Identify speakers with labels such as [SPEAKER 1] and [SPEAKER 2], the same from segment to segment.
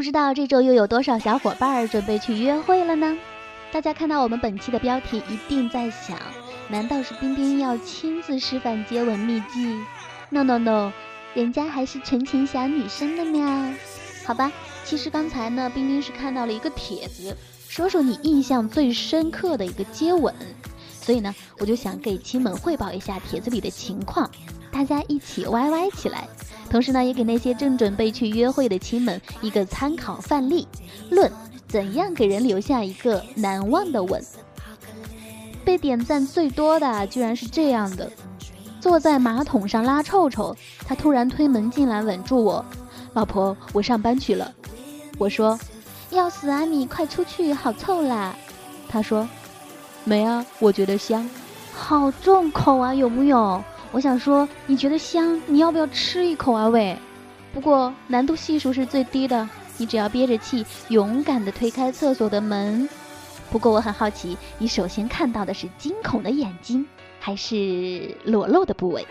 [SPEAKER 1] 不知道这周又有多少小伙伴儿准备去约会了呢？大家看到我们本期的标题，一定在想：难道是冰冰要亲自示范接吻秘籍？No No No，人家还是纯情小女生的喵。好吧，其实刚才呢，冰冰是看到了一个帖子，说说你印象最深刻的一个接吻，所以呢，我就想给亲们汇报一下帖子里的情况，大家一起歪歪起来。同时呢，也给那些正准备去约会的亲们一个参考范例，论怎样给人留下一个难忘的吻。被点赞最多的居然是这样的：坐在马桶上拉臭臭，他突然推门进来，吻住我。老婆，我上班去了。我说：要死啊你，快出去，好臭啦。他说：没啊，我觉得香，好重口啊，有木有？我想说，你觉得香，你要不要吃一口啊？喂，不过难度系数是最低的，你只要憋着气，勇敢地推开厕所的门。不过我很好奇，你首先看到的是惊恐的眼睛，还是裸露的部位？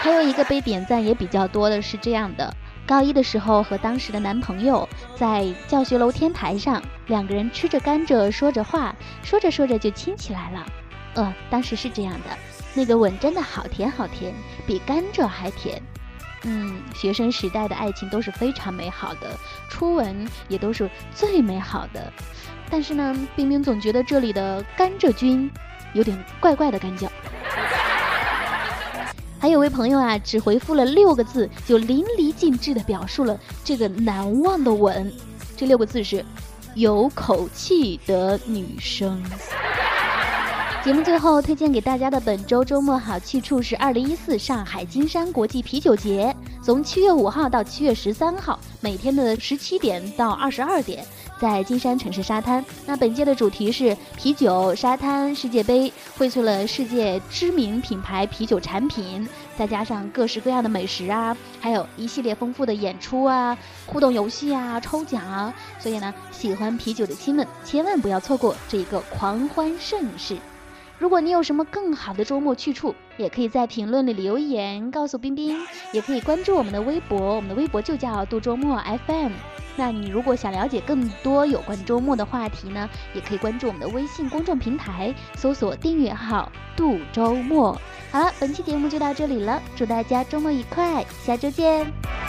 [SPEAKER 1] 还有一个被点赞也比较多的是这样的：高一的时候和当时的男朋友在教学楼天台上，两个人吃着甘蔗，说着话，说着说着就亲起来了。呃，当时是这样的。那个吻真的好甜好甜，比甘蔗还甜。嗯，学生时代的爱情都是非常美好的，初吻也都是最美好的。但是呢，冰冰总觉得这里的甘蔗君有点怪怪的感觉。还有位朋友啊，只回复了六个字，就淋漓尽致的表述了这个难忘的吻。这六个字是：有口气的女生。节目最后推荐给大家的本周周末好去处是二零一四上海金山国际啤酒节，从七月五号到七月十三号，每天的十七点到二十二点，在金山城市沙滩。那本届的主题是啤酒沙滩世界杯，荟萃了世界知名品牌啤酒产品，再加上各式各样的美食啊，还有一系列丰富的演出啊、互动游戏啊、抽奖啊，所以呢，喜欢啤酒的亲们千万不要错过这一个狂欢盛事。如果你有什么更好的周末去处，也可以在评论里留言告诉冰冰，也可以关注我们的微博，我们的微博就叫度周末 FM。那你如果想了解更多有关周末的话题呢，也可以关注我们的微信公众平台，搜索订阅号度周末。好了，本期节目就到这里了，祝大家周末愉快，下周见。